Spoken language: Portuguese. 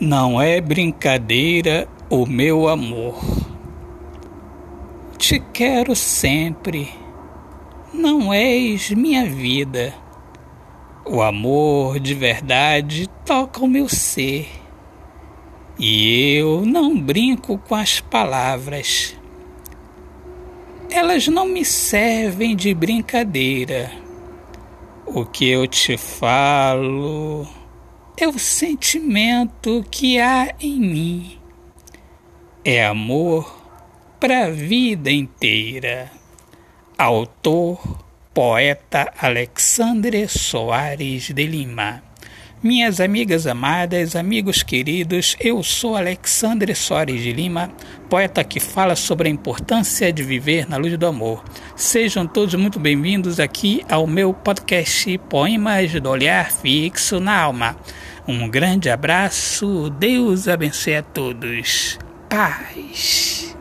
Não é brincadeira o meu amor. Te quero sempre, não és minha vida. O amor de verdade toca o meu ser. E eu não brinco com as palavras. Elas não me servem de brincadeira. O que eu te falo é o sentimento que há em mim. É amor para a vida inteira. Autor, poeta Alexandre Soares de Lima. Minhas amigas amadas, amigos queridos, eu sou Alexandre Soares de Lima, poeta que fala sobre a importância de viver na luz do amor. Sejam todos muito bem-vindos aqui ao meu podcast Poemas do Olhar Fixo na Alma. Um grande abraço, Deus abençoe a todos. Paz.